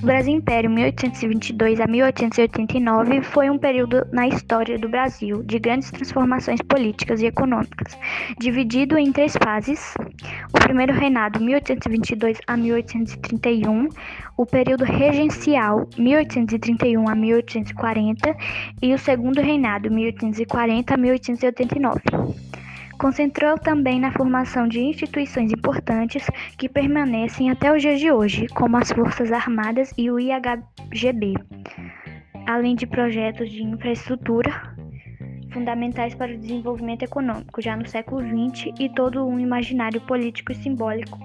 O Brasil Império 1822 a 1889 foi um período na história do Brasil de grandes transformações políticas e econômicas, dividido em três fases: o primeiro reinado 1822 a 1831, o período regencial 1831 a 1840 e o segundo reinado 1840 a 1889. Concentrou também na formação de instituições importantes que permanecem até os dias de hoje, como as Forças Armadas e o IHGB, além de projetos de infraestrutura fundamentais para o desenvolvimento econômico já no século XX e todo um imaginário político e simbólico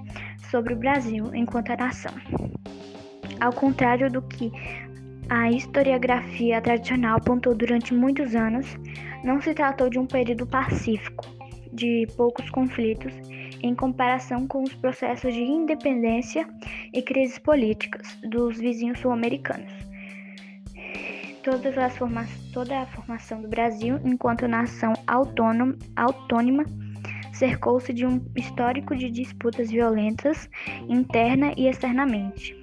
sobre o Brasil enquanto a nação. Ao contrário do que a historiografia tradicional apontou durante muitos anos, não se tratou de um período pacífico, de poucos conflitos em comparação com os processos de independência e crises políticas dos vizinhos sul-americanos. Toda a formação do Brasil enquanto nação autônoma, autônoma cercou-se de um histórico de disputas violentas interna e externamente,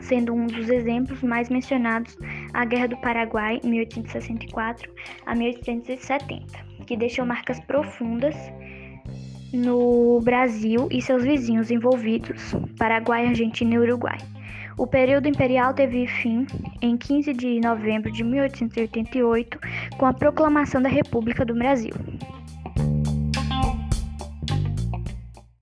sendo um dos exemplos mais mencionados a Guerra do Paraguai, 1864 a 1870 que deixou marcas profundas no Brasil e seus vizinhos envolvidos, Paraguai, Argentina e Uruguai. O período imperial teve fim em 15 de novembro de 1888, com a proclamação da República do Brasil.